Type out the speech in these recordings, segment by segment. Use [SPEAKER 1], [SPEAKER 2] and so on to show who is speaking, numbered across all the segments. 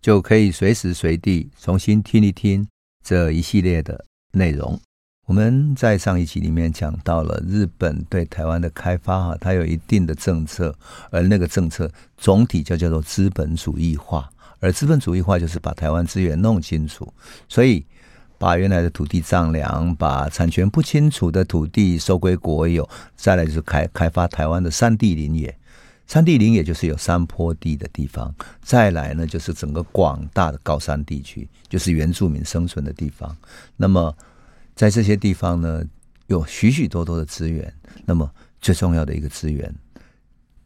[SPEAKER 1] 就可以随时随地重新听一听这一系列的内容。我们在上一集里面讲到了日本对台湾的开发，哈，它有一定的政策，而那个政策总体就叫做资本主义化。而资本主义化就是把台湾资源弄清楚，所以把原来的土地丈量，把产权不清楚的土地收归国有，再来就是开开发台湾的山地林业，山地林也就是有山坡地的地方，再来呢就是整个广大的高山地区，就是原住民生存的地方。那么在这些地方呢，有许许多多的资源，那么最重要的一个资源。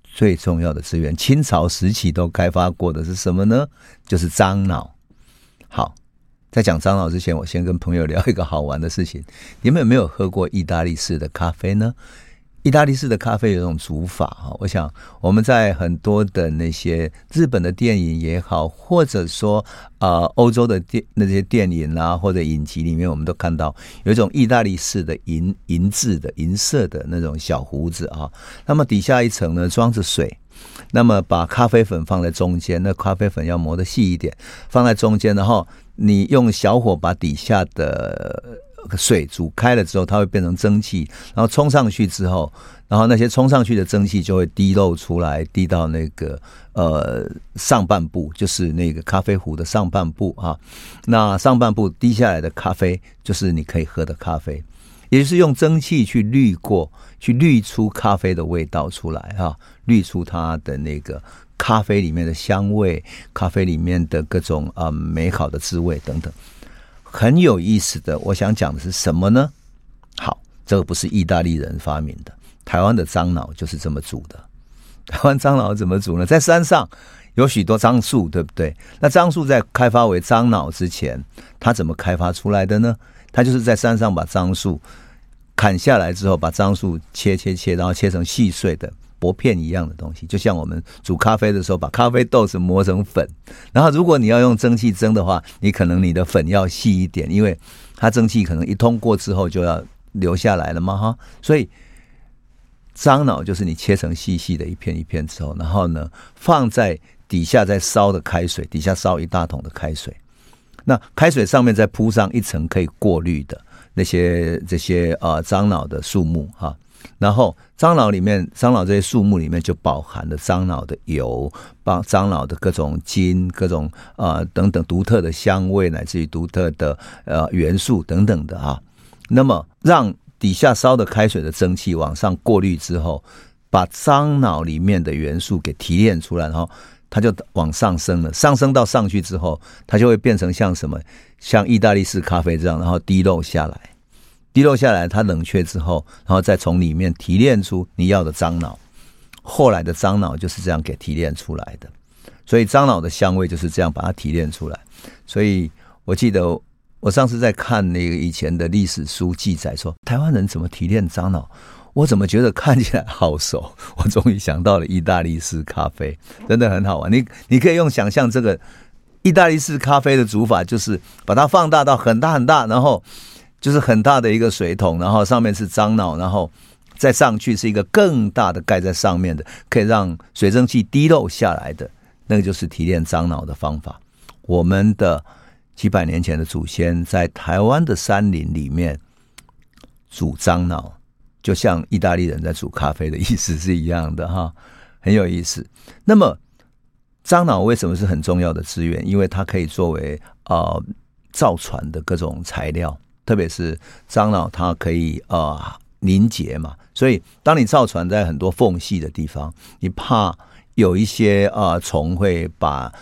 [SPEAKER 1] 最重要的资源，清朝时期都开发过的是什么呢？就是樟脑。好，在讲樟脑之前，我先跟朋友聊一个好玩的事情。你们有没有喝过意大利式的咖啡呢？意大利式的咖啡有一种煮法哈，我想我们在很多的那些日本的电影也好，或者说啊欧洲的电那些电影啊或者影集里面，我们都看到有一种意大利式的银银质的银色的那种小壶子啊，那么底下一层呢装着水，那么把咖啡粉放在中间，那咖啡粉要磨得细一点，放在中间，然后你用小火把底下的。水煮开了之后，它会变成蒸汽，然后冲上去之后，然后那些冲上去的蒸汽就会滴漏出来，滴到那个呃上半部，就是那个咖啡壶的上半部啊。那上半部滴下来的咖啡，就是你可以喝的咖啡，也就是用蒸汽去滤过去滤出咖啡的味道出来哈，滤出它的那个咖啡里面的香味，咖啡里面的各种啊、美好的滋味等等。很有意思的，我想讲的是什么呢？好，这个不是意大利人发明的，台湾的樟脑就是这么煮的。台湾樟脑怎么煮呢？在山上有许多樟树，对不对？那樟树在开发为樟脑之前，它怎么开发出来的呢？它就是在山上把樟树砍下来之后，把樟树切切切，然后切成细碎的。薄片一样的东西，就像我们煮咖啡的时候，把咖啡豆子磨成粉。然后，如果你要用蒸汽蒸的话，你可能你的粉要细一点，因为它蒸汽可能一通过之后就要留下来了嘛，哈。所以，樟脑就是你切成细细的一片一片之后，然后呢，放在底下再烧的开水，底下烧一大桶的开水。那开水上面再铺上一层可以过滤的那些这些啊樟脑的树木，哈。然后樟脑里面，樟脑这些树木里面就饱含了樟脑的油，把樟脑的各种筋、各种啊、呃、等等独特的香味，乃至于独特的呃元素等等的啊。那么让底下烧的开水的蒸汽往上过滤之后，把樟脑里面的元素给提炼出来，然后它就往上升了。上升到上去之后，它就会变成像什么，像意大利式咖啡这样，然后滴漏下来。滴落下来，它冷却之后，然后再从里面提炼出你要的樟脑。后来的樟脑就是这样给提炼出来的，所以樟脑的香味就是这样把它提炼出来。所以我记得我上次在看那个以前的历史书记载说，台湾人怎么提炼樟脑，我怎么觉得看起来好熟？我终于想到了意大利式咖啡，真的很好玩。你你可以用想象这个意大利式咖啡的煮法，就是把它放大到很大很大，然后。就是很大的一个水桶，然后上面是樟脑，然后再上去是一个更大的盖在上面的，可以让水蒸气滴漏下来的，那个就是提炼樟脑的方法。我们的几百年前的祖先在台湾的山林里面煮樟脑，就像意大利人在煮咖啡的意思是一样的哈，很有意思。那么樟脑为什么是很重要的资源？因为它可以作为呃造船的各种材料。特别是樟脑，它可以呃凝结嘛，所以当你造船在很多缝隙的地方，你怕有一些呃虫会把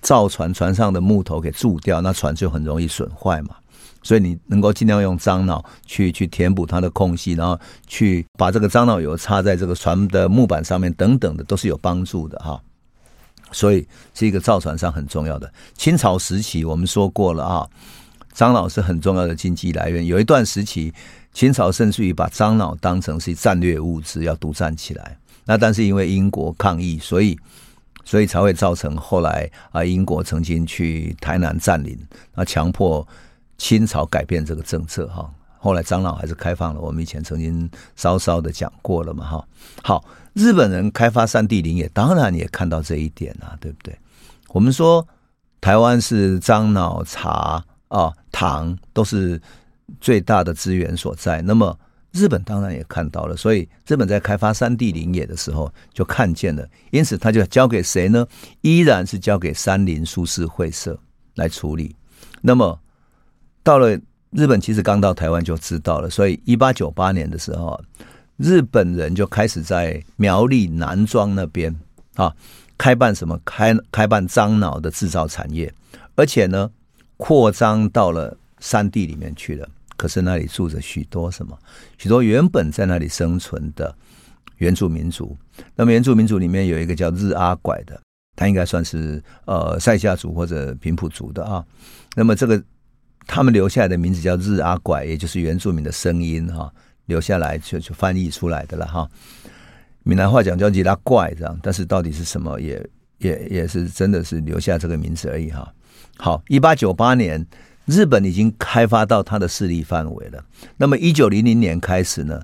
[SPEAKER 1] 造船船上的木头给蛀掉，那船就很容易损坏嘛。所以你能够尽量用樟脑去去填补它的空隙，然后去把这个樟脑油插在这个船的木板上面等等的，都是有帮助的哈。所以是一个造船上很重要的。清朝时期我们说过了啊，樟脑是很重要的经济来源。有一段时期，清朝甚至于把樟脑当成是战略物资要独占起来。那但是因为英国抗议，所以所以才会造成后来啊，英国曾经去台南占领，啊，强迫清朝改变这个政策哈。后来樟脑还是开放了，我们以前曾经稍稍的讲过了嘛哈。好。日本人开发山地林业，当然也看到这一点啊，对不对？我们说台湾是樟脑、茶啊、糖都是最大的资源所在，那么日本当然也看到了，所以日本在开发山地林业的时候就看见了，因此他就交给谁呢？依然是交给山林株式会社来处理。那么到了日本，其实刚到台湾就知道了，所以一八九八年的时候。日本人就开始在苗栗南庄那边啊，开办什么？开开办樟脑的制造产业，而且呢，扩张到了山地里面去了。可是那里住着许多什么？许多原本在那里生存的原住民族。那么原住民族里面有一个叫日阿拐的，他应该算是呃赛夏族或者平埔族的啊。那么这个他们留下来的名字叫日阿拐，也就是原住民的声音哈。留下来就就翻译出来的了哈，闽南话讲叫“吉拉怪”这样，但是到底是什么，也也也是真的是留下这个名字而已哈。好，一八九八年，日本已经开发到它的势力范围了。那么一九零零年开始呢，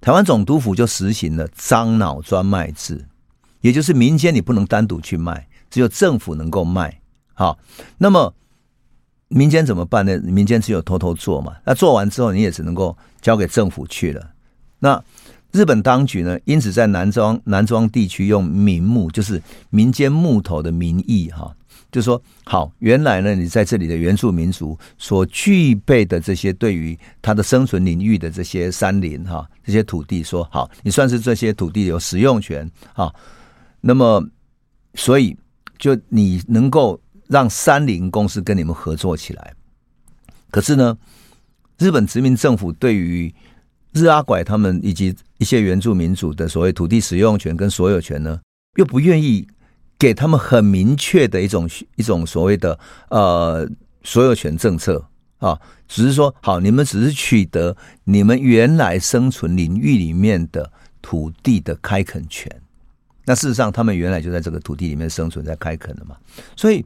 [SPEAKER 1] 台湾总督府就实行了樟脑专卖制，也就是民间你不能单独去卖，只有政府能够卖。好，那么。民间怎么办呢？民间只有偷偷做嘛。那做完之后，你也只能够交给政府去了。那日本当局呢？因此在南庄南庄地区用民木，就是民间木头的名义哈，就说好，原来呢，你在这里的原住民族所具备的这些对于他的生存领域的这些山林哈，这些土地，说好，你算是这些土地有使用权啊。那么，所以就你能够。让山林公司跟你们合作起来，可是呢，日本殖民政府对于日阿拐他们以及一些原住民族的所谓土地使用权跟所有权呢，又不愿意给他们很明确的一种一种所谓的呃所有权政策啊，只是说好，你们只是取得你们原来生存领域里面的土地的开垦权，那事实上他们原来就在这个土地里面生存在开垦的嘛，所以。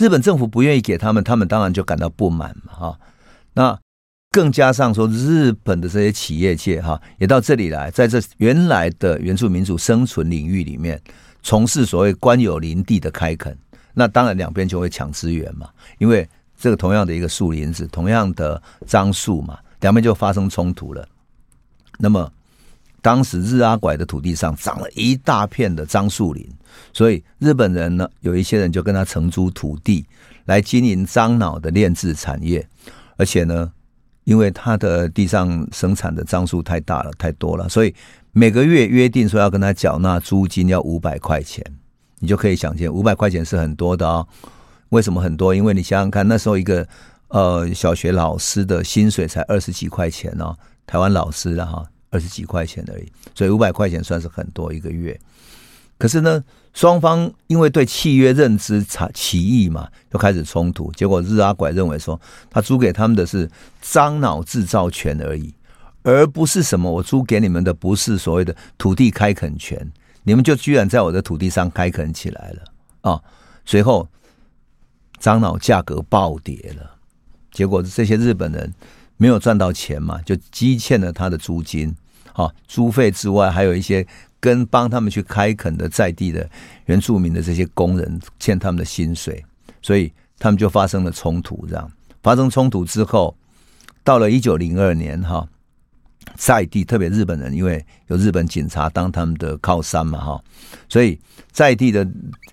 [SPEAKER 1] 日本政府不愿意给他们，他们当然就感到不满嘛，哈。那更加上说，日本的这些企业界哈，也到这里来，在这原来的原住民族生存领域里面，从事所谓官有林地的开垦。那当然两边就会抢资源嘛，因为这个同样的一个树林子，同样的樟树嘛，两边就发生冲突了。那么。当时日阿拐的土地上长了一大片的樟树林，所以日本人呢，有一些人就跟他承租土地来经营樟脑的炼制产业，而且呢，因为他的地上生产的樟树太大了，太多了，所以每个月约定说要跟他缴纳租金要五百块钱，你就可以想见五百块钱是很多的哦。为什么很多？因为你想想看，那时候一个呃小学老师的薪水才二十几块钱哦，台湾老师的哈。二十几块钱而已，所以五百块钱算是很多一个月。可是呢，双方因为对契约认知差歧异嘛，就开始冲突。结果日阿拐认为说，他租给他们的是樟脑制造权而已，而不是什么我租给你们的不是所谓的土地开垦权。你们就居然在我的土地上开垦起来了啊！随后樟脑价格暴跌了，结果这些日本人。没有赚到钱嘛，就积欠了他的租金，啊，租费之外，还有一些跟帮他们去开垦的在地的原住民的这些工人欠他们的薪水，所以他们就发生了冲突。这样发生冲突之后，到了一九零二年，哈，在地特别日本人，因为有日本警察当他们的靠山嘛，哈，所以在地的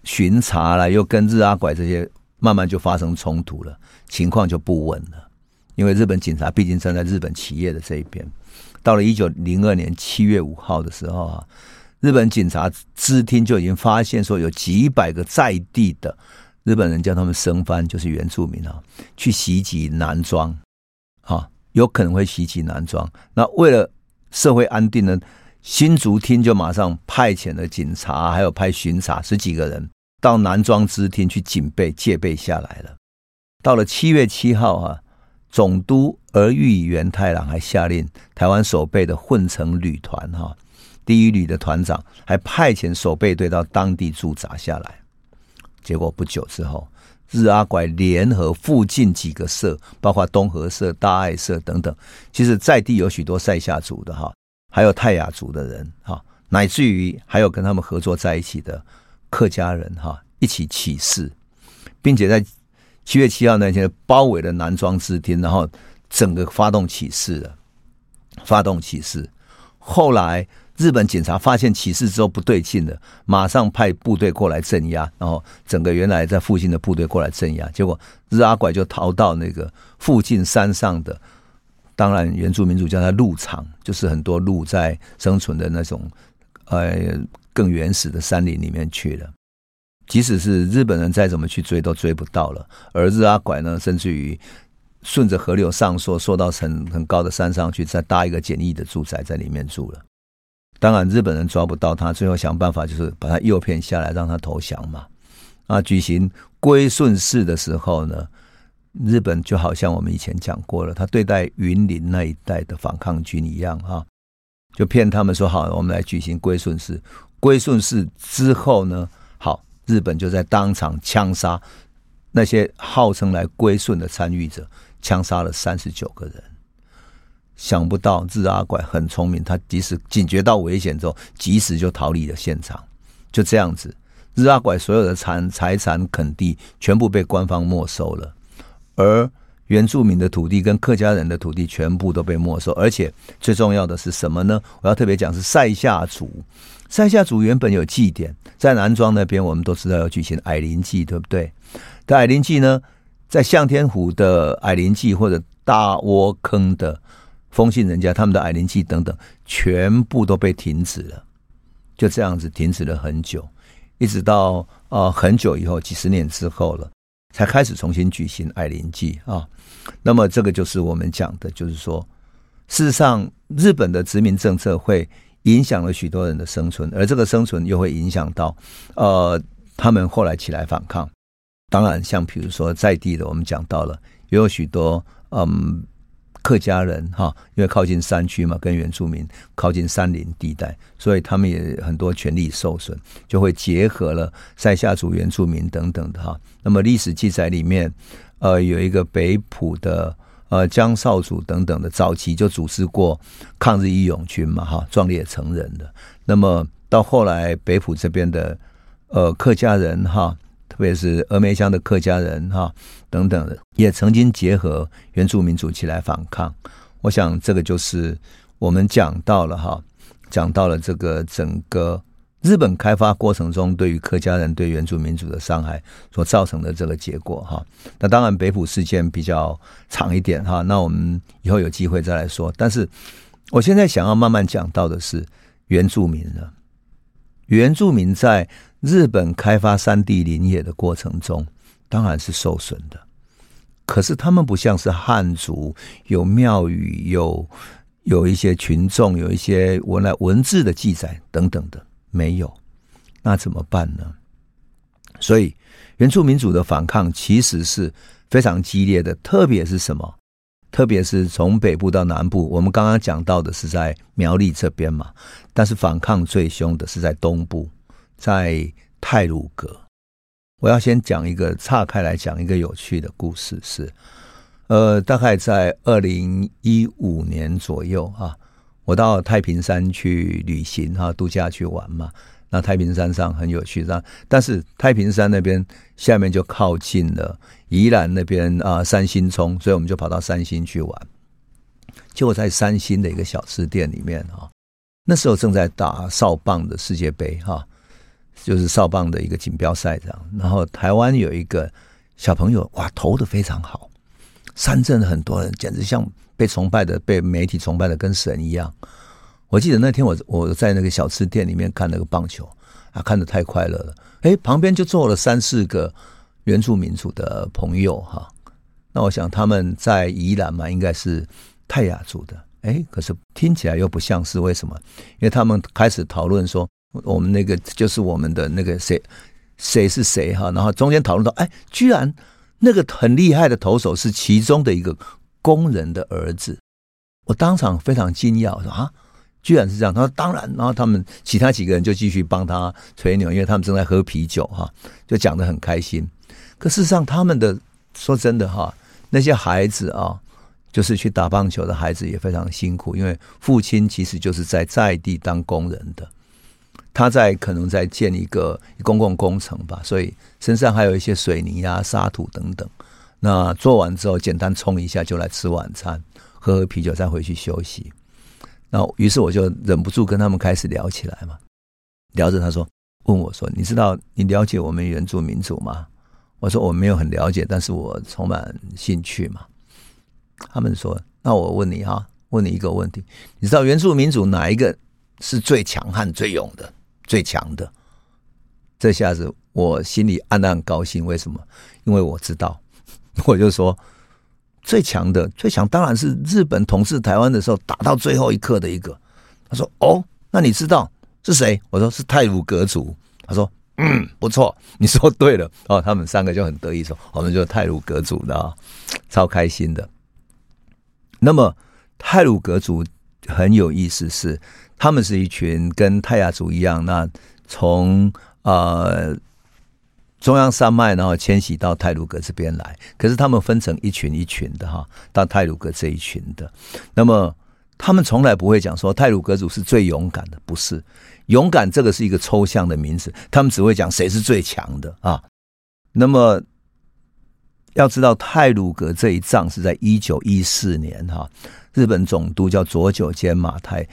[SPEAKER 1] 巡查了，又跟日阿拐这些慢慢就发生冲突了，情况就不稳了。因为日本警察毕竟站在日本企业的这一边，到了一九零二年七月五号的时候啊，日本警察支厅就已经发现说，有几百个在地的日本人叫他们生番，就是原住民啊，去袭击南庄，啊，有可能会袭击南庄。那为了社会安定呢，新竹厅就马上派遣了警察，还有派巡查十几个人到南庄支厅去警备戒备下来了。到了七月七号啊，总督儿玉源太郎还下令台湾守备的混成旅团哈，第一旅的团长还派遣守备队到当地驻扎下来。结果不久之后，日阿拐联合附近几个社，包括东和社、大爱社等等，其实在地有许多赛夏族的哈，还有泰雅族的人哈，乃至于还有跟他们合作在一起的客家人哈，一起起事，并且在七月七号那天包围了南庄支厅，然后整个发动起事了，发动起事。后来日本警察发现起事之后不对劲了，马上派部队过来镇压，然后整个原来在附近的部队过来镇压，结果日阿拐就逃到那个附近山上的，当然原住民族叫它鹿场，就是很多鹿在生存的那种，呃，更原始的山林里面去了。即使是日本人再怎么去追，都追不到了。而日阿拐呢，甚至于顺着河流上溯，溯到很很高的山上去，再搭一个简易的住宅在里面住了。当然，日本人抓不到他，最后想办法就是把他诱骗下来，让他投降嘛。啊，举行归顺式的时候呢，日本就好像我们以前讲过了，他对待云林那一带的反抗军一样哈，就骗他们说好，我们来举行归顺式。归顺式之后呢，好。日本就在当场枪杀那些号称来归顺的参与者，枪杀了三十九个人。想不到日阿拐很聪明，他即使警觉到危险之后，及时就逃离了现场。就这样子，日阿拐所有的产财产垦地全部被官方没收了，而原住民的土地跟客家人的土地全部都被没收。而且最重要的是什么呢？我要特别讲是塞夏族。塞夏族原本有祭典，在南庄那边，我们都知道要举行矮灵祭，对不对？但矮灵祭呢，在向天湖的矮灵祭或者大窝坑的封信人家，他们的矮灵祭等等，全部都被停止了。就这样子停止了很久，一直到呃很久以后，几十年之后了，才开始重新举行矮灵祭啊。那么这个就是我们讲的，就是说，事实上日本的殖民政策会。影响了许多人的生存，而这个生存又会影响到，呃，他们后来起来反抗。当然，像比如说在地的，我们讲到了，也有许多嗯客家人哈，因为靠近山区嘛，跟原住民靠近山林地带，所以他们也很多权利受损，就会结合了塞夏族、原住民等等的哈。那么历史记载里面，呃，有一个北埔的。呃，江少祖等等的早期就组织过抗日义勇军嘛，哈，壮烈成仁的。那么到后来北埔这边的呃客家人哈，特别是峨眉乡的客家人哈等等的，也曾经结合原住民族起来反抗。我想这个就是我们讲到了哈，讲到了这个整个。日本开发过程中，对于客家人、对原住民族的伤害所造成的这个结果，哈，那当然北埔事件比较长一点，哈，那我们以后有机会再来说。但是我现在想要慢慢讲到的是原住民了。原住民在日本开发山地林业的过程中，当然是受损的。可是他们不像是汉族，有庙宇，有有一些群众，有一些文来文字的记载等等的。没有，那怎么办呢？所以原住民族的反抗其实是非常激烈的，特别是什么？特别是从北部到南部，我们刚刚讲到的是在苗栗这边嘛，但是反抗最凶的是在东部，在泰鲁阁。我要先讲一个岔开来讲一个有趣的故事是，呃，大概在二零一五年左右啊。我到太平山去旅行哈，度假去玩嘛。那太平山上很有趣，这样，但是太平山那边下面就靠近了宜兰那边啊，三星冲，所以我们就跑到三星去玩。就在三星的一个小吃店里面哈，那时候正在打少棒的世界杯哈，就是少棒的一个锦标赛这样。然后台湾有一个小朋友哇，投的非常好，三镇很多人简直像。被崇拜的，被媒体崇拜的跟神一样。我记得那天我我在那个小吃店里面看那个棒球啊，看的太快乐了。哎，旁边就坐了三四个原住民族的朋友哈。那我想他们在宜兰嘛，应该是泰雅族的。哎，可是听起来又不像是，为什么？因为他们开始讨论说，我们那个就是我们的那个谁谁是谁哈，然后中间讨论到，哎，居然那个很厉害的投手是其中的一个工人的儿子，我当场非常惊讶，我说啊，居然是这样。他说当然，然后他们其他几个人就继续帮他吹牛，因为他们正在喝啤酒哈，就讲的很开心。可事实上，他们的说真的哈，那些孩子啊，就是去打棒球的孩子也非常辛苦，因为父亲其实就是在在地当工人的。他在可能在建一个公共工程吧，所以身上还有一些水泥啊、沙土等等。那做完之后，简单冲一下就来吃晚餐，喝喝啤酒，再回去休息。那于是我就忍不住跟他们开始聊起来嘛，聊着他说，问我说：“你知道你了解我们原住民族吗？”我说：“我没有很了解，但是我充满兴趣嘛。”他们说：“那我问你哈，问你一个问题，你知道原住民族哪一个是最强悍、最勇的？”最强的，这下子我心里暗暗高兴。为什么？因为我知道，我就说最强的，最强当然是日本统治台湾的时候打到最后一刻的一个。他说：“哦，那你知道是谁？”我说：“是泰鲁阁族。”他说：“嗯，不错，你说对了。”哦，他们三个就很得意说：“我们就是太鲁阁族的啊，超开心的。”那么泰鲁阁族很有意思是。他们是一群跟泰雅族一样，那从呃中央山脉，然后迁徙到泰鲁阁这边来。可是他们分成一群一群的哈，到泰鲁阁这一群的。那么他们从来不会讲说泰鲁阁族是最勇敢的，不是。勇敢这个是一个抽象的名词，他们只会讲谁是最强的啊。那么要知道泰鲁阁这一仗是在一九一四年哈，日本总督叫佐久间马太。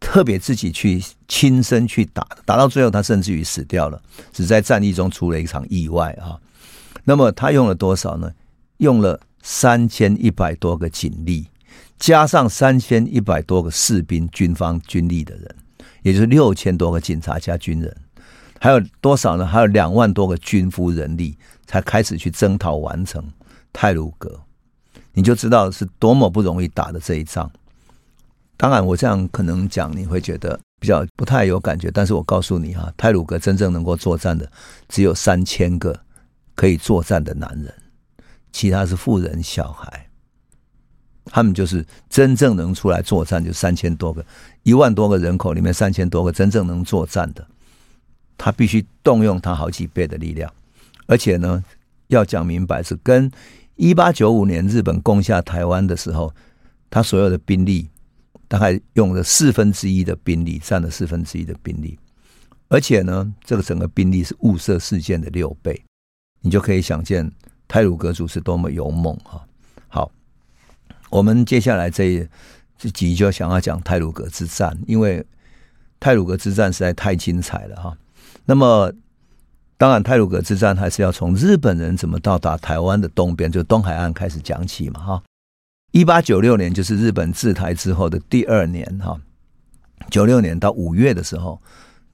[SPEAKER 1] 特别自己去亲身去打，打到最后他甚至于死掉了，只在战役中出了一场意外啊。那么他用了多少呢？用了三千一百多个警力，加上三千一百多个士兵、军方军力的人，也就是六千多个警察加军人，还有多少呢？还有两万多个军夫人力，才开始去征讨完成泰鲁阁。你就知道是多么不容易打的这一仗。当然，我这样可能讲你会觉得比较不太有感觉，但是我告诉你哈，太鲁阁真正能够作战的只有三千个可以作战的男人，其他是富人小孩，他们就是真正能出来作战就三千多个，一万多个人口里面三千多个真正能作战的，他必须动用他好几倍的力量，而且呢，要讲明白是跟一八九五年日本攻下台湾的时候，他所有的兵力。大概用了四分之一的兵力，占了四分之一的兵力，而且呢，这个整个兵力是雾社事件的六倍，你就可以想见泰鲁阁族是多么勇猛哈。好，我们接下来这这集就想要讲泰鲁阁之战，因为泰鲁阁之战实在太精彩了哈。那么，当然泰鲁阁之战还是要从日本人怎么到达台湾的东边，就东海岸开始讲起嘛哈。一八九六年就是日本治台之后的第二年哈，九六年到五月的时候，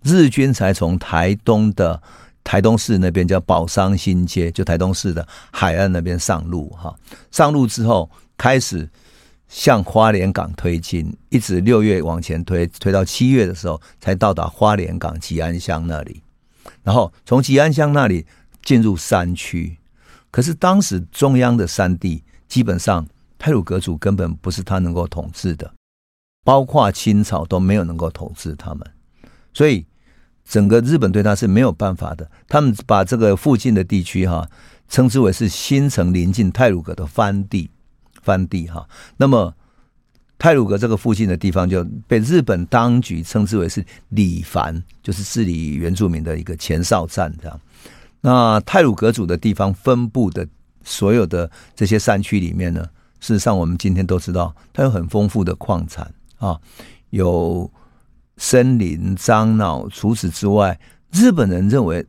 [SPEAKER 1] 日军才从台东的台东市那边叫宝商新街，就台东市的海岸那边上路哈。上路之后开始向花莲港推进，一直六月往前推，推到七月的时候才到达花莲港吉安乡那里，然后从吉安乡那里进入山区。可是当时中央的山地基本上。太鲁阁族根本不是他能够统治的，包括清朝都没有能够统治他们，所以整个日本对他是没有办法的。他们把这个附近的地区哈称之为是新城临近太鲁阁的藩地，藩地哈。那么太鲁阁这个附近的地方就被日本当局称之为是里藩，就是治理原住民的一个前哨站这样。那太鲁阁族的地方分布的所有的这些山区里面呢，事实上，我们今天都知道，它有很丰富的矿产啊，有森林、樟脑。除此之外，日本人认为，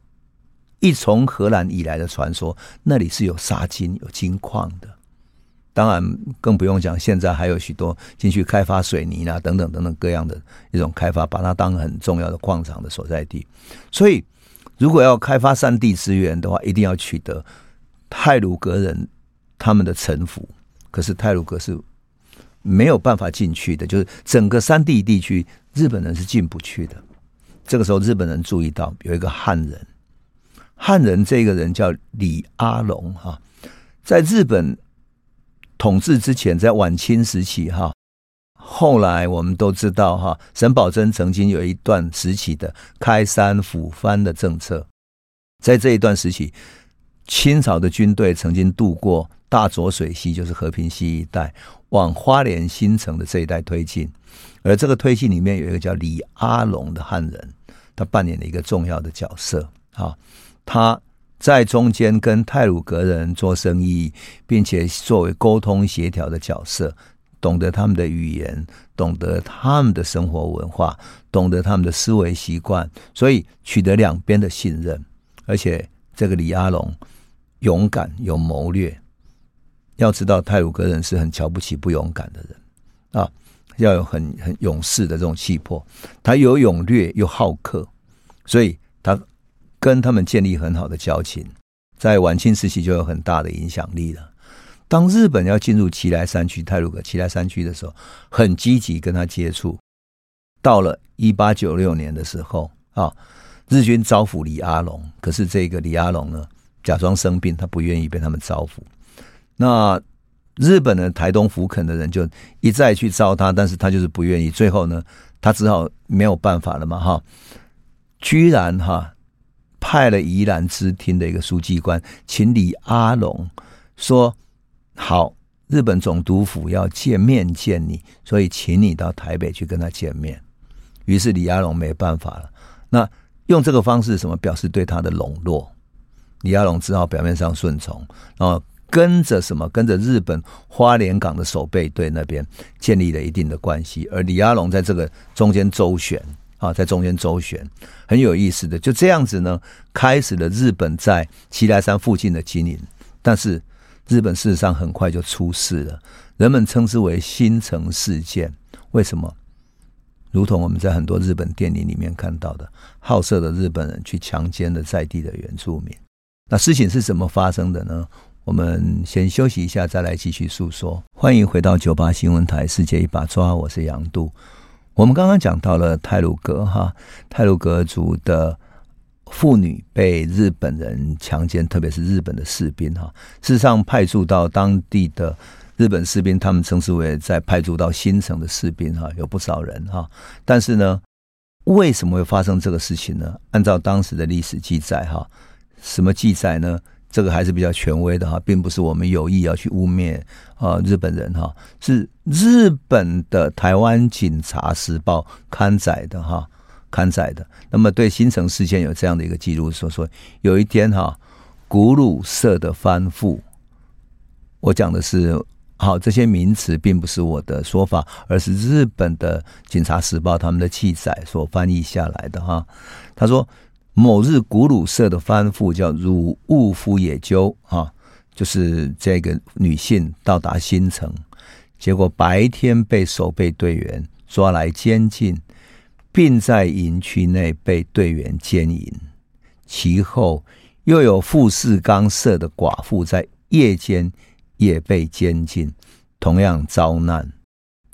[SPEAKER 1] 一从荷兰以来的传说，那里是有沙金、有金矿的。当然，更不用讲，现在还有许多进去开发水泥啊，等等等等各样的一种开发，把它当很重要的矿场的所在地。所以，如果要开发山地资源的话，一定要取得泰鲁格人他们的臣服。可是泰鲁阁是没有办法进去的，就是整个山地地区，日本人是进不去的。这个时候，日本人注意到有一个汉人，汉人这个人叫李阿龙哈，在日本统治之前，在晚清时期哈，后来我们都知道哈，沈葆桢曾经有一段时期的开山抚番的政策，在这一段时期，清朝的军队曾经渡过大浊水溪，就是和平溪一带，往花莲新城的这一带推进，而这个推进里面有一个叫李阿龙的汉人，他扮演了一个重要的角色啊。他在中间跟太鲁阁人做生意，并且作为沟通协调的角色，懂得他们的语言，懂得他们的生活文化，懂得他们的思维习惯，所以取得两边的信任。而且这个李阿龙勇敢有谋略，要知道泰鲁格人是很瞧不起不勇敢的人啊，要有很很勇士的这种气魄。他有勇略又好客，所以他。跟他们建立很好的交情，在晚清时期就有很大的影响力了。当日本要进入奇莱山区、泰鲁格奇莱山区的时候，很积极跟他接触。到了一八九六年的时候啊，日军招抚李阿龙，可是这个李阿龙呢，假装生病，他不愿意被他们招抚。那日本的台东福垦的人就一再去招他，但是他就是不愿意。最后呢，他只好没有办法了嘛，哈，居然哈。派了宜兰支厅的一个书记官，请李阿龙说：“好，日本总督府要见面见你，所以请你到台北去跟他见面。”于是李阿龙没办法了，那用这个方式什么表示对他的笼络？李阿龙只好表面上顺从，然后跟着什么跟着日本花莲港的守备队那边建立了一定的关系，而李阿龙在这个中间周旋。啊，在中间周旋，很有意思的，就这样子呢，开始了日本在奇莱山附近的经营。但是日本事实上很快就出事了，人们称之为新城事件。为什么？如同我们在很多日本电影里面看到的，好色的日本人去强奸了在地的原住民。那事情是怎么发生的呢？我们先休息一下，再来继续诉说。欢迎回到九八新闻台，世界一把抓，我是杨度。我们刚刚讲到了泰鲁阁哈，泰鲁阁族的妇女被日本人强奸，特别是日本的士兵哈。事实上，派驻到当地的日本士兵，他们称之为在派驻到新城的士兵哈，有不少人哈。但是呢，为什么会发生这个事情呢？按照当时的历史记载哈，什么记载呢？这个还是比较权威的哈，并不是我们有意要去污蔑啊日本人哈，是日本的《台湾警察时报》刊载的哈，刊载的。那么对新城事件有这样的一个记录，说说有一天哈，古鲁社的番妇，我讲的是好这些名词，并不是我的说法，而是日本的《警察时报》他们的记载所翻译下来的哈。他说。某日，古鲁社的番妇叫汝物夫野鸠啊，就是这个女性到达新城，结果白天被守备队员抓来监禁，并在营区内被队员奸淫。其后又有富士冈社的寡妇在夜间也被监禁，同样遭难。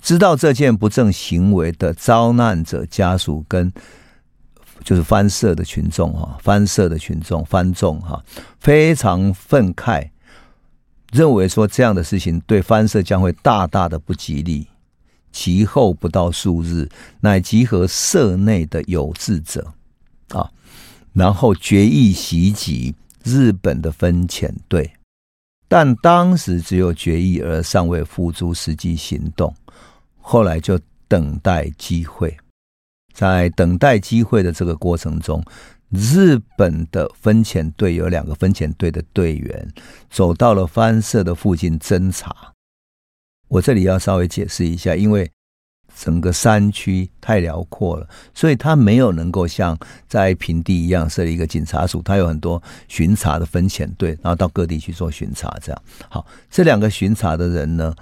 [SPEAKER 1] 知道这件不正行为的遭难者家属跟。就是番社的群众哈，番社的群众番众哈，非常愤慨，认为说这样的事情对番社将会大大的不吉利。其后不到数日，乃集合社内的有志者啊，然后决意袭击日本的分遣队，但当时只有决议而尚未付诸实际行动，后来就等待机会。在等待机会的这个过程中，日本的分遣队有两个分遣队的队员走到了番社的附近侦查。我这里要稍微解释一下，因为整个山区太辽阔了，所以他没有能够像在平地一样设立一个警察署，他有很多巡查的分遣队，然后到各地去做巡查。这样好，这两个巡查的人呢，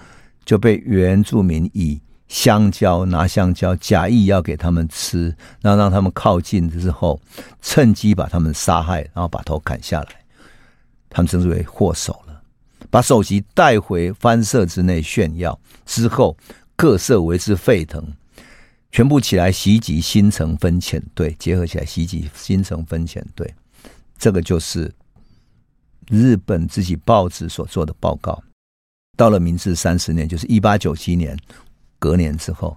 [SPEAKER 1] 就被原住民以。香蕉，拿香蕉，假意要给他们吃，然后让他们靠近之后，趁机把他们杀害，然后把头砍下来。他们称之为祸首了，把首级带回番社之内炫耀。之后各社为之沸腾，全部起来袭击新城分遣队，结合起来袭击新城分遣队。这个就是日本自己报纸所做的报告。到了明治三十年，就是一八九七年，隔年之后，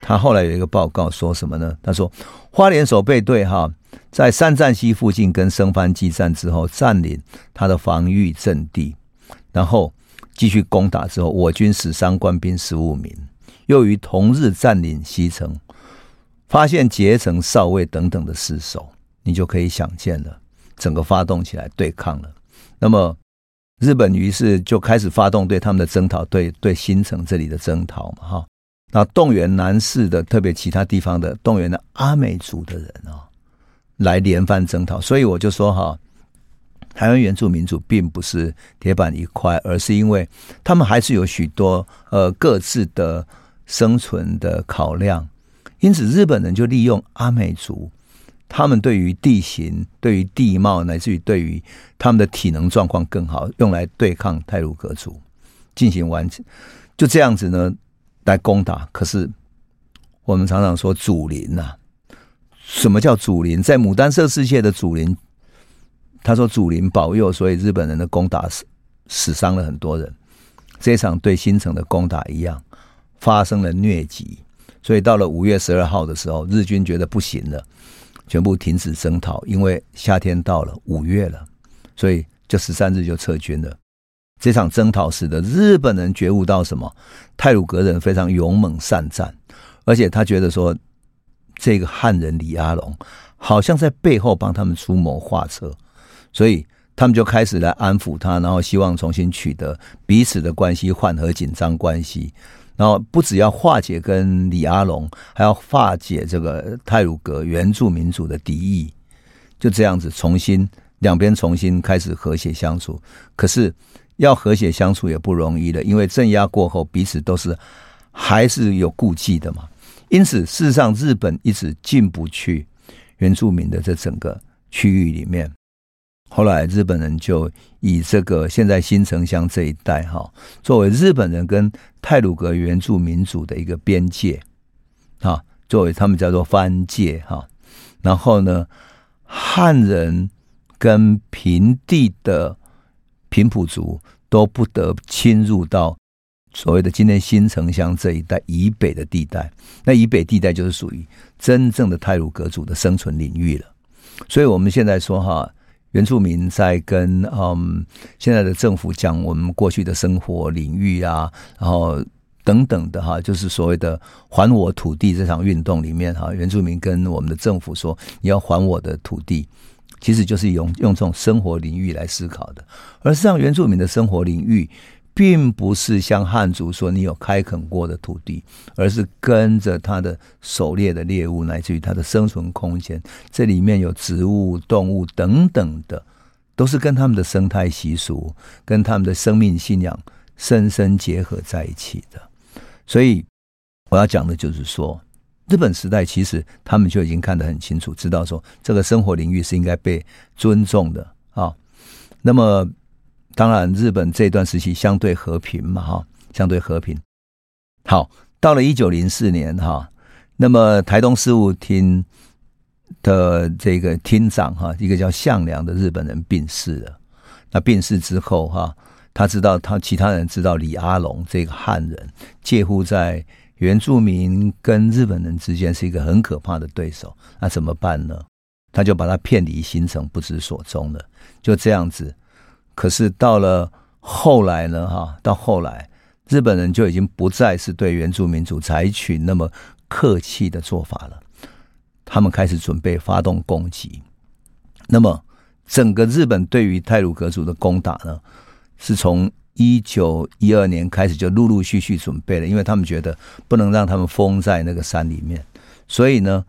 [SPEAKER 1] 他后来有一个报告说什么呢？他说，花莲守备队哈在三站溪附近跟生番激战之后，占领他的防御阵地，然后继续攻打之后，我军死伤官兵十五名。又于同日占领西城，发现结城少尉等等的失守，你就可以想见了，整个发动起来对抗了。那么。日本于是就开始发动对他们的征讨，对对新城这里的征讨嘛，哈，那动员南势的，特别其他地方的动员的阿美族的人啊，来连番征讨。所以我就说哈，台湾原住民族并不是铁板一块，而是因为他们还是有许多呃各自的生存的考量，因此日本人就利用阿美族。他们对于地形、对于地貌，乃至于对于他们的体能状况更好，用来对抗泰鲁阁族进行完成，就这样子呢来攻打。可是我们常常说祖灵呐、什么叫祖灵？在牡丹社世界的祖灵，他说祖灵保佑，所以日本人的攻打死死伤了很多人。这场对新城的攻打一样，发生了疟疾，所以到了五月十二号的时候，日军觉得不行了。全部停止征讨，因为夏天到了，五月了，所以就十三日就撤军了。这场征讨使得日本人觉悟到什么？泰鲁格人非常勇猛善战，而且他觉得说，这个汉人李阿龙好像在背后帮他们出谋划策，所以他们就开始来安抚他，然后希望重新取得彼此的关系，缓和紧张关系。然后不只要化解跟李阿龙，还要化解这个泰鲁格原住民族的敌意，就这样子重新两边重新开始和谐相处。可是要和谐相处也不容易的，因为镇压过后彼此都是还是有顾忌的嘛。因此，事实上日本一直进不去原住民的这整个区域里面。后来日本人就以这个现在新城乡这一带哈，作为日本人跟泰鲁阁原住民族的一个边界，啊，作为他们叫做藩界哈。然后呢，汉人跟平地的平埔族都不得侵入到所谓的今天新城乡这一带以北的地带。那以北地带就是属于真正的太鲁阁族的生存领域了。所以我们现在说哈。原住民在跟嗯现在的政府讲我们过去的生活领域啊，然后等等的哈，就是所谓的还我土地这场运动里面哈，原住民跟我们的政府说，你要还我的土地，其实就是用用这种生活领域来思考的，而实际上原住民的生活领域。并不是像汉族说你有开垦过的土地，而是跟着他的狩猎的猎物，乃至于他的生存空间，这里面有植物、动物等等的，都是跟他们的生态习俗、跟他们的生命信仰深深结合在一起的。所以我要讲的就是说，日本时代其实他们就已经看得很清楚，知道说这个生活领域是应该被尊重的啊。那么。当然，日本这段时期相对和平嘛，哈，相对和平。好，到了一九零四年，哈，那么台东事务厅的这个厅长，哈，一个叫项梁的日本人病逝了。那病逝之后，哈，他知道他其他人知道李阿龙这个汉人介乎在原住民跟日本人之间是一个很可怕的对手，那怎么办呢？他就把他骗离新城，不知所踪了。就这样子。可是到了后来呢，哈，到后来日本人就已经不再是对原住民族采取那么客气的做法了，他们开始准备发动攻击。那么整个日本对于太鲁阁族的攻打呢，是从一九一二年开始就陆陆续续准备了，因为他们觉得不能让他们封在那个山里面，所以呢，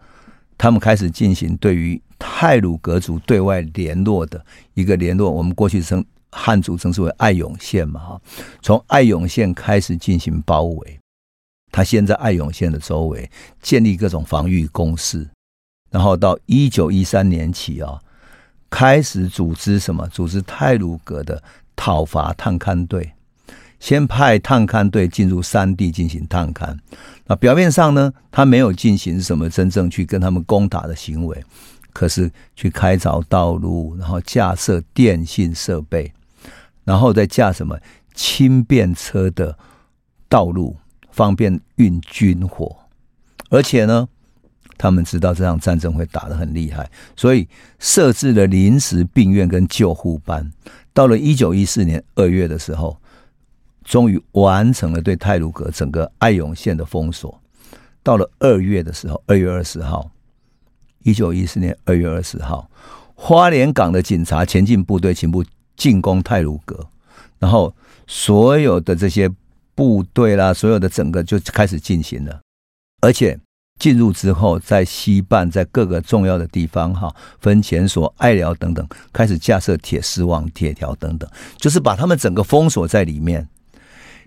[SPEAKER 1] 他们开始进行对于泰鲁格族对外联络的一个联络。我们过去称。汉族称之为爱永县嘛，哈，从爱永县开始进行包围，他先在爱永县的周围建立各种防御工事，然后到一九一三年起啊，开始组织什么？组织泰鲁格的讨伐探勘队，先派探勘队进入山地进行探勘。那表面上呢，他没有进行什么真正去跟他们攻打的行为，可是去开凿道路，然后架设电信设备，然后再架什么轻便车的道路，方便运军火。而且呢，他们知道这场战争会打得很厉害，所以设置了临时病院跟救护班。到了一九一四年二月的时候，终于完成了对泰鲁阁整个爱永县的封锁。到了二月的时候，二月二十号，一九一四年二月二十号，花莲港的警察前进部队全部进攻泰鲁阁，然后所有的这些部队啦，所有的整个就开始进行了，而且进入之后，在西半，在各个重要的地方，哈，分前所、爱寮等等，开始架设铁丝网、铁条等等，就是把他们整个封锁在里面。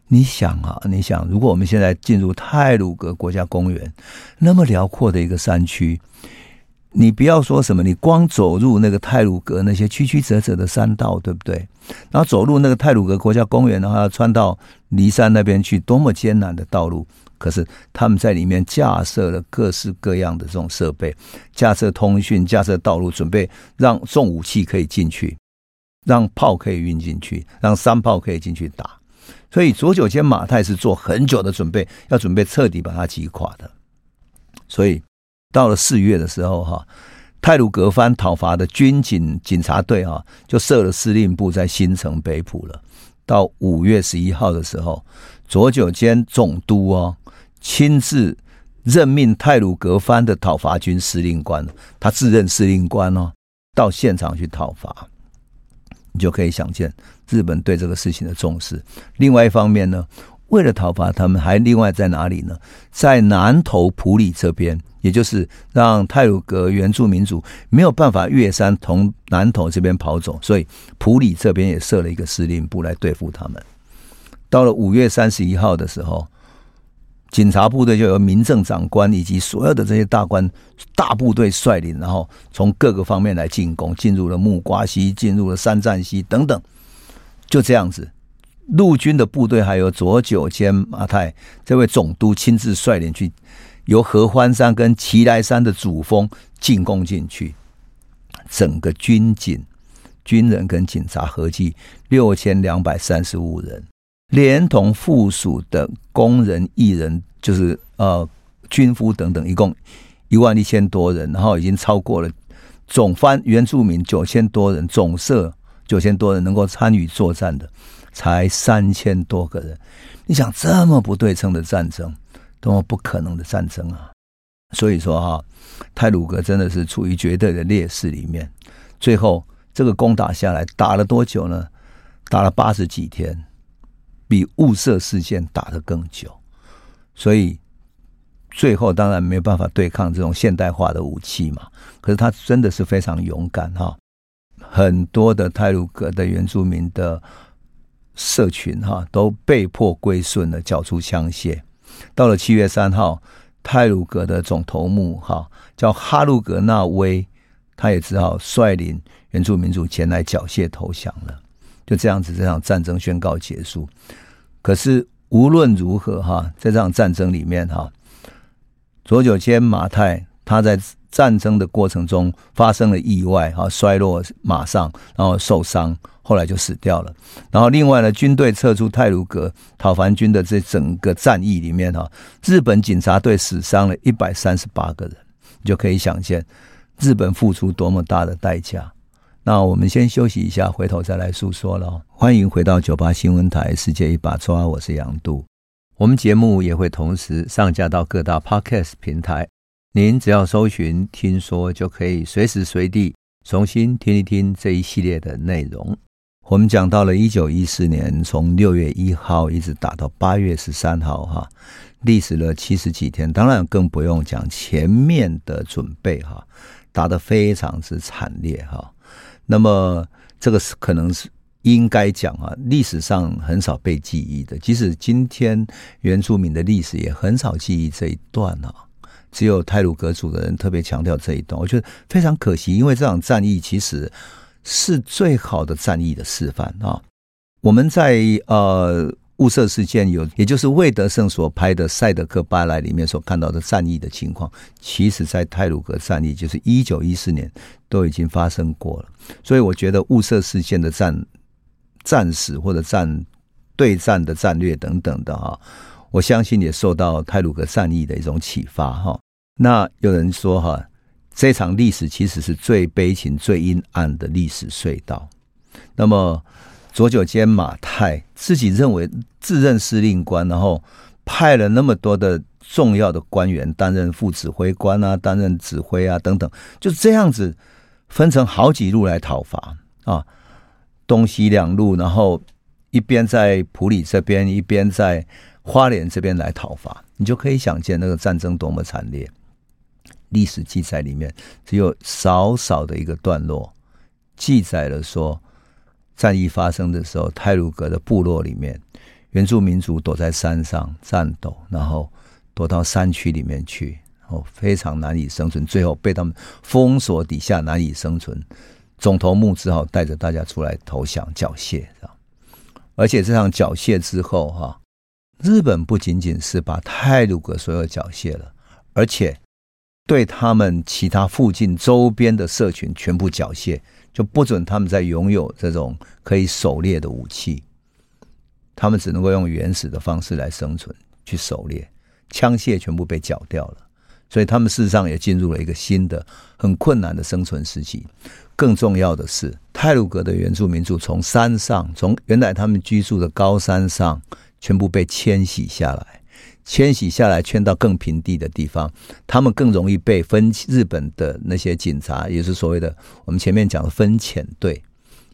[SPEAKER 1] 你想啊，你想，如果我们现在进入太鲁阁国家公园，那么辽阔的一个山区，你不要说什么，你光走入那个太鲁阁那些曲曲折折的山道，对不对？然后走入那个太鲁阁国家公园的话，要穿到梨山那边去，多么艰难的道路！可是他们在里面架设了各式各样的这种设备，架设通讯，架设道路，准备让重武器可以进去，让炮可以运进去，让山炮可以进去打。所以左九间马太是做很久的准备，要准备彻底把它击垮的。所以到了四月的时候，哈，太鲁格藩讨伐的军警警察队，哈，就设了司令部在新城北埔了。到五月十一号的时候，左九间总督哦，亲自任命泰鲁格藩的讨伐军司令官，他自任司令官哦，到现场去讨伐。你就可以想见日本对这个事情的重视。另外一方面呢，为了讨伐他们，还另外在哪里呢？在南投埔里这边，也就是让泰鲁格原住民族没有办法越山从南投这边跑走，所以埔里这边也设了一个司令部来对付他们。到了五月三十一号的时候。警察部队就由民政长官以及所有的这些大官、大部队率领，然后从各个方面来进攻，进入了木瓜溪，进入了三战溪等等，就这样子，陆军的部队还有左九间麻太这位总督亲自率领去，由合欢山跟奇莱山的主峰进攻进去，整个军警、军人跟警察合计六千两百三十五人。连同附属的工人、艺人，就是呃军夫等等，一共一万一千多人，然后已经超过了总番原住民九千多人，总社九千多人能够参与作战的才三千多个人。你想这么不对称的战争，多么不可能的战争啊！所以说哈，泰鲁格真的是处于绝对的劣势里面。最后这个攻打下来，打了多久呢？打了八十几天。比雾社事件打得更久，所以最后当然没有办法对抗这种现代化的武器嘛。可是他真的是非常勇敢哈，很多的泰鲁阁的原住民的社群哈都被迫归顺了，缴出枪械。到了七月三号，泰鲁阁的总头目哈叫哈鲁格纳威，他也只好率领原住民族前来缴械投降了。就这样子，这场战争宣告结束。可是无论如何哈，在这场战争里面哈，佐久间马太他在战争的过程中发生了意外哈，摔落马上，然后受伤，后来就死掉了。然后另外呢，军队撤出太鲁阁讨伐军的这整个战役里面哈，日本警察队死伤了一百三十八个人，你就可以想见日本付出多么大的代价。那我们先休息一下，回头再来诉说了。欢迎回到九八新闻台《世界一把抓》，我是杨度。我们节目也会同时上架到各大 Podcast 平台，您只要搜寻“听说”，就可以随时随地重新听一听这一系列的内容。我们讲到了一九一四年，从六月一号一直打到八月十三号，哈，历时了七十几天。当然更不用讲前面的准备，哈，打得非常之惨烈，哈。那么，这个是可能是应该讲啊，历史上很少被记忆的。即使今天原住民的历史也很少记忆这一段啊，只有泰鲁格族的人特别强调这一段。我觉得非常可惜，因为这场战役其实是最好的战役的示范啊。我们在呃雾社事件有，也就是魏德胜所拍的《赛德克巴莱》里面所看到的战役的情况，其实在泰鲁格战役，就是一九一四年都已经发生过了。所以我觉得物色事件的战战史或者战对战的战略等等的哈，我相信也受到泰鲁格战役的一种启发哈。那有人说哈，这场历史其实是最悲情、最阴暗的历史隧道。那么。左九间马太自己认为自任司令官，然后派了那么多的重要的官员担任副指挥官啊，担任指挥啊等等，就这样子分成好几路来讨伐啊，东西两路，然后一边在普里这边，一边在花莲这边来讨伐，你就可以想见那个战争多么惨烈。历史记载里面只有少少的一个段落记载了说。战役发生的时候，泰鲁阁的部落里面，原住民族躲在山上战斗，然后躲到山区里面去，哦，非常难以生存，最后被他们封锁底下难以生存。总头目只好带着大家出来投降缴械，而且这场缴械之后，哈，日本不仅仅是把泰鲁格所有缴械了，而且对他们其他附近周边的社群全部缴械。就不准他们再拥有这种可以狩猎的武器，他们只能够用原始的方式来生存，去狩猎，枪械全部被缴掉了，所以他们事实上也进入了一个新的很困难的生存时期。更重要的是，泰鲁阁的原住民族从山上，从原来他们居住的高山上，全部被迁徙下来。迁徙下来，迁到更平地的地方，他们更容易被分日本的那些警察，也是所谓的我们前面讲的分遣队，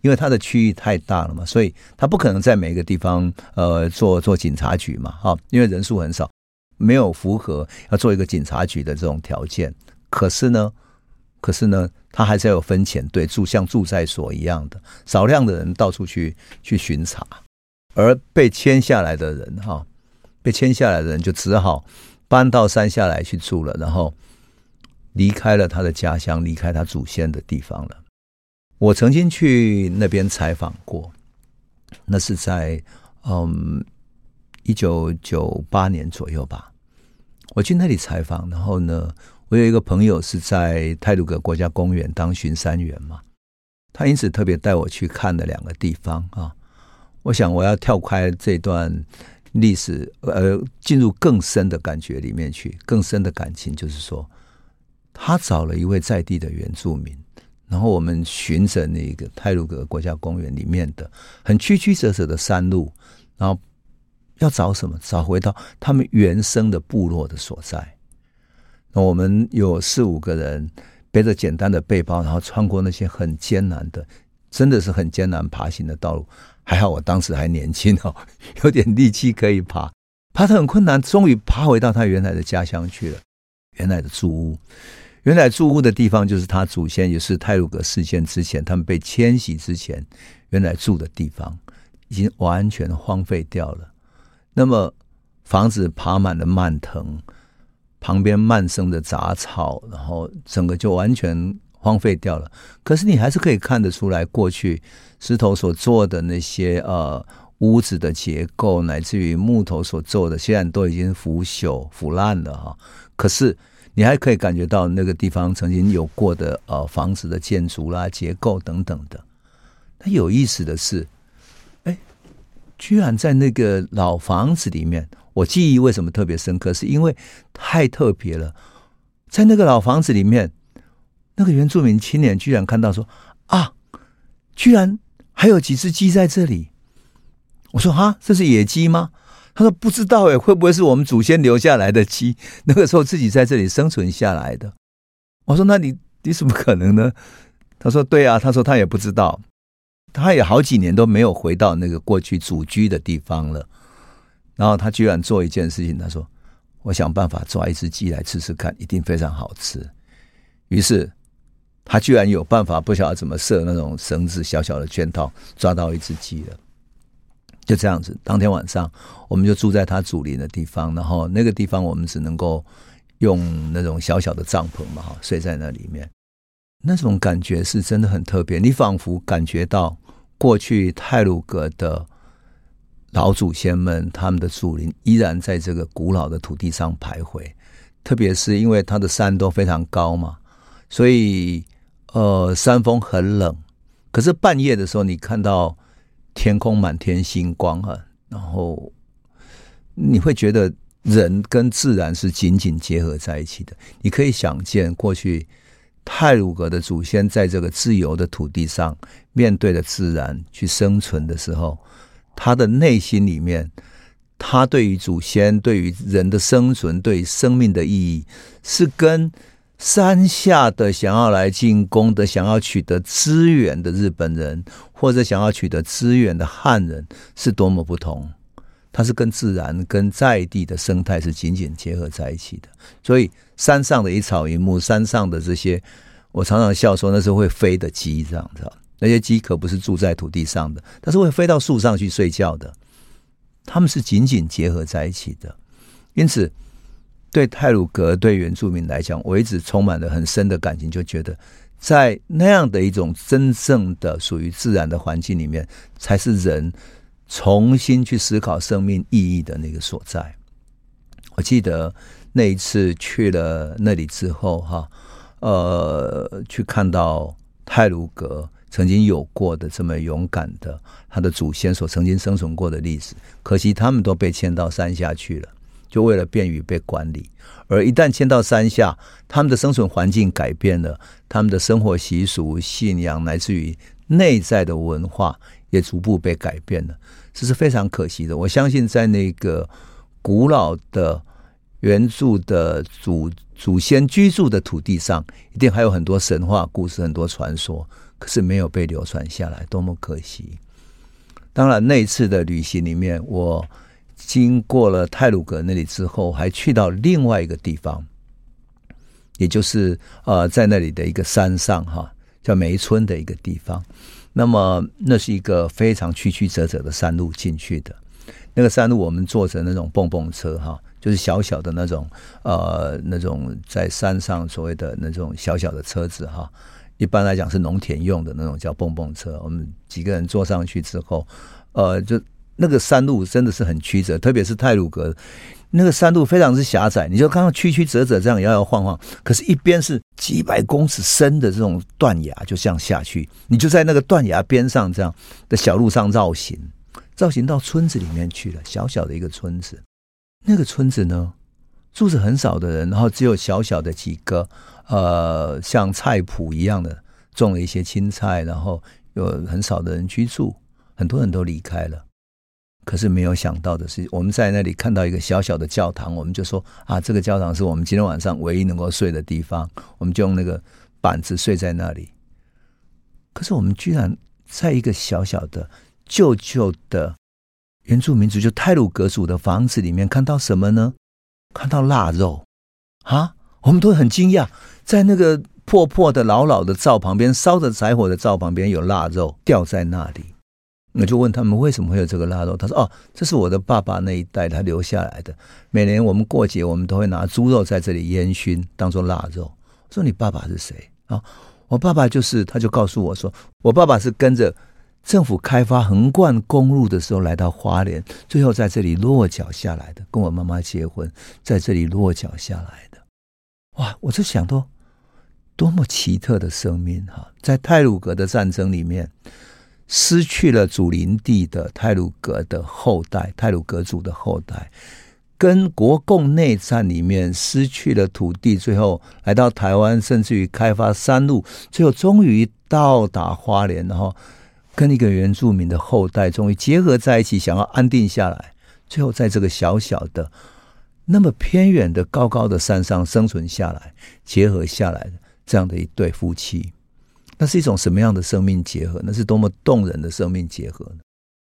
[SPEAKER 1] 因为它的区域太大了嘛，所以他不可能在每一个地方呃做做警察局嘛，哈，因为人数很少，没有符合要做一个警察局的这种条件。可是呢，可是呢，他还是要有分遣队住，像住在所一样的少量的人到处去去巡查，而被签下来的人哈。被签下来的人就只好搬到山下来去住了，然后离开了他的家乡，离开他祖先的地方了。我曾经去那边采访过，那是在嗯一九九八年左右吧。我去那里采访，然后呢，我有一个朋友是在泰鲁阁国家公园当巡山员嘛，他因此特别带我去看了两个地方啊。我想我要跳开这段。历史，呃，进入更深的感觉里面去，更深的感情，就是说，他找了一位在地的原住民，然后我们循着那个泰鲁阁国家公园里面的很曲曲折折的山路，然后要找什么？找回到他们原生的部落的所在。那我们有四五个人背着简单的背包，然后穿过那些很艰难的，真的是很艰难爬行的道路。还好我当时还年轻哦，有点力气可以爬，爬得很困难，终于爬回到他原来的家乡去了。原来的住屋，原来住屋的地方就是他祖先，也是泰鲁格事件之前他们被迁徙之前原来住的地方，已经完全荒废掉了。那么房子爬满了蔓藤，旁边蔓生的杂草，然后整个就完全。荒废掉了，可是你还是可以看得出来，过去石头所做的那些呃屋子的结构，乃至于木头所做的，现在都已经腐朽腐烂了哈。可是你还可以感觉到那个地方曾经有过的呃房子的建筑啦、结构等等的。那有意思的是，居然在那个老房子里面，我记忆为什么特别深刻？是因为太特别了，在那个老房子里面。那个原住民青年居然看到说啊，居然还有几只鸡在这里。我说哈，这是野鸡吗？他说不知道哎，会不会是我们祖先留下来的鸡？那个时候自己在这里生存下来的。我说那你你怎么可能呢？他说对啊，他说他也不知道，他也好几年都没有回到那个过去祖居的地方了。然后他居然做一件事情，他说我想办法抓一只鸡来吃吃看，一定非常好吃。于是。他居然有办法，不晓得怎么设那种绳子，小小的圈套，抓到一只鸡了。就这样子，当天晚上我们就住在他祖林的地方，然后那个地方我们只能够用那种小小的帐篷嘛，哈，睡在那里面。那种感觉是真的很特别，你仿佛感觉到过去泰鲁阁的老祖先们他们的祖灵依然在这个古老的土地上徘徊，特别是因为它的山都非常高嘛，所以呃山峰很冷。可是半夜的时候，你看到天空满天星光啊，然后你会觉得人跟自然是紧紧结合在一起的。你可以想见，过去泰鲁格的祖先在这个自由的土地上，面对着自然去生存的时候，他的内心里面，他对于祖先、对于人的生存、对生命的意义，是跟。山下的想要来进攻的、想要取得资源的日本人，或者想要取得资源的汉人，是多么不同！他是跟自然、跟在地的生态是紧紧结合在一起的。所以，山上的一草一木，山上的这些，我常常笑说那是会飞的鸡，这样子。那些鸡可不是住在土地上的，它是会飞到树上去睡觉的。它们是紧紧结合在一起的，因此。对泰鲁阁对原住民来讲，我一直充满了很深的感情，就觉得在那样的一种真正的属于自然的环境里面，才是人重新去思考生命意义的那个所在。我记得那一次去了那里之后，哈，呃，去看到泰鲁阁曾经有过的这么勇敢的他的祖先所曾经生存过的历史，可惜他们都被迁到山下去了。就为了便于被管理，而一旦迁到山下，他们的生存环境改变了，他们的生活习俗、信仰，乃至于内在的文化，也逐步被改变了，这是非常可惜的。我相信，在那个古老的原住的祖祖先居住的土地上，一定还有很多神话故事、很多传说，可是没有被流传下来，多么可惜！当然，那一次的旅行里面，我。经过了泰鲁阁那里之后，还去到另外一个地方，也就是呃，在那里的一个山上哈，叫梅村的一个地方。那么那是一个非常曲曲折折的山路进去的。那个山路我们坐着那种蹦蹦车哈，就是小小的那种呃那种在山上所谓的那种小小的车子哈。一般来讲是农田用的那种叫蹦蹦车。我们几个人坐上去之后，呃就。那个山路真的是很曲折，特别是泰鲁阁那个山路非常之狭窄，你就看到曲曲折折这样摇摇晃晃，可是，一边是几百公尺深的这种断崖，就这样下去，你就在那个断崖边上这样的小路上绕行，绕行到村子里面去了，小小的一个村子。那个村子呢，住着很少的人，然后只有小小的几个，呃，像菜圃一样的种了一些青菜，然后有很少的人居住，很多人都离开了。可是没有想到的是，我们在那里看到一个小小的教堂，我们就说啊，这个教堂是我们今天晚上唯一能够睡的地方，我们就用那个板子睡在那里。可是我们居然在一个小小的、旧旧的原住民族就泰鲁格族的房子里面看到什么呢？看到腊肉啊！我们都很惊讶，在那个破破的、老老的灶旁边，烧着柴火的灶旁边有腊肉掉在那里。我就问他们为什么会有这个腊肉？他说：“哦，这是我的爸爸那一代他留下来的。每年我们过节，我们都会拿猪肉在这里烟熏，当做腊肉。”说：“你爸爸是谁？”啊，我爸爸就是，他就告诉我说：“我爸爸是跟着政府开发横贯公路的时候来到花莲，最后在这里落脚下来的，跟我妈妈结婚，在这里落脚下来的。”哇！我就想到多么奇特的生命哈，在泰鲁格的战争里面。失去了祖林地的泰鲁格的后代，泰鲁格族的后代，跟国共内战里面失去了土地，最后来到台湾，甚至于开发山路，最后终于到达花莲，然后跟一个原住民的后代终于结合在一起，想要安定下来，最后在这个小小的、那么偏远的高高的山上生存下来，结合下来的这样的一对夫妻。那是一种什么样的生命结合？那是多么动人的生命结合呢？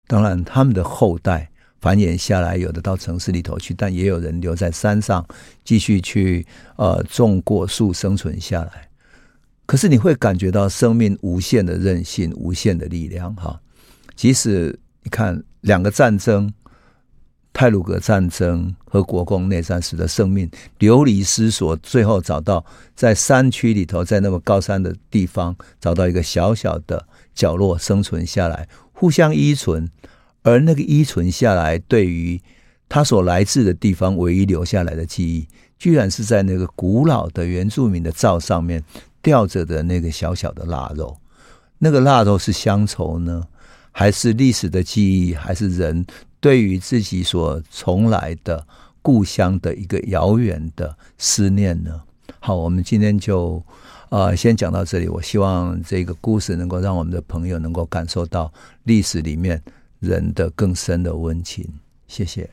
[SPEAKER 1] 当然，他们的后代繁衍下来，有的到城市里头去，但也有人留在山上，继续去呃种果树生存下来。可是你会感觉到生命无限的韧性、无限的力量哈。即使你看两个战争。泰鲁格战争和国共内战使得生命流离失所，最后找到在山区里头，在那么高山的地方，找到一个小小的角落生存下来，互相依存，而那个依存下来，对于他所来自的地方唯一留下来的记忆，居然是在那个古老的原住民的灶上面吊着的那个小小的腊肉。那个腊肉是乡愁呢，还是历史的记忆，还是人对于自己所从来的故乡的一个遥远的思念呢？好，我们今天就呃先讲到这里。我希望这个故事能够让我们的朋友能够感受到历史里面人的更深的温情，谢谢。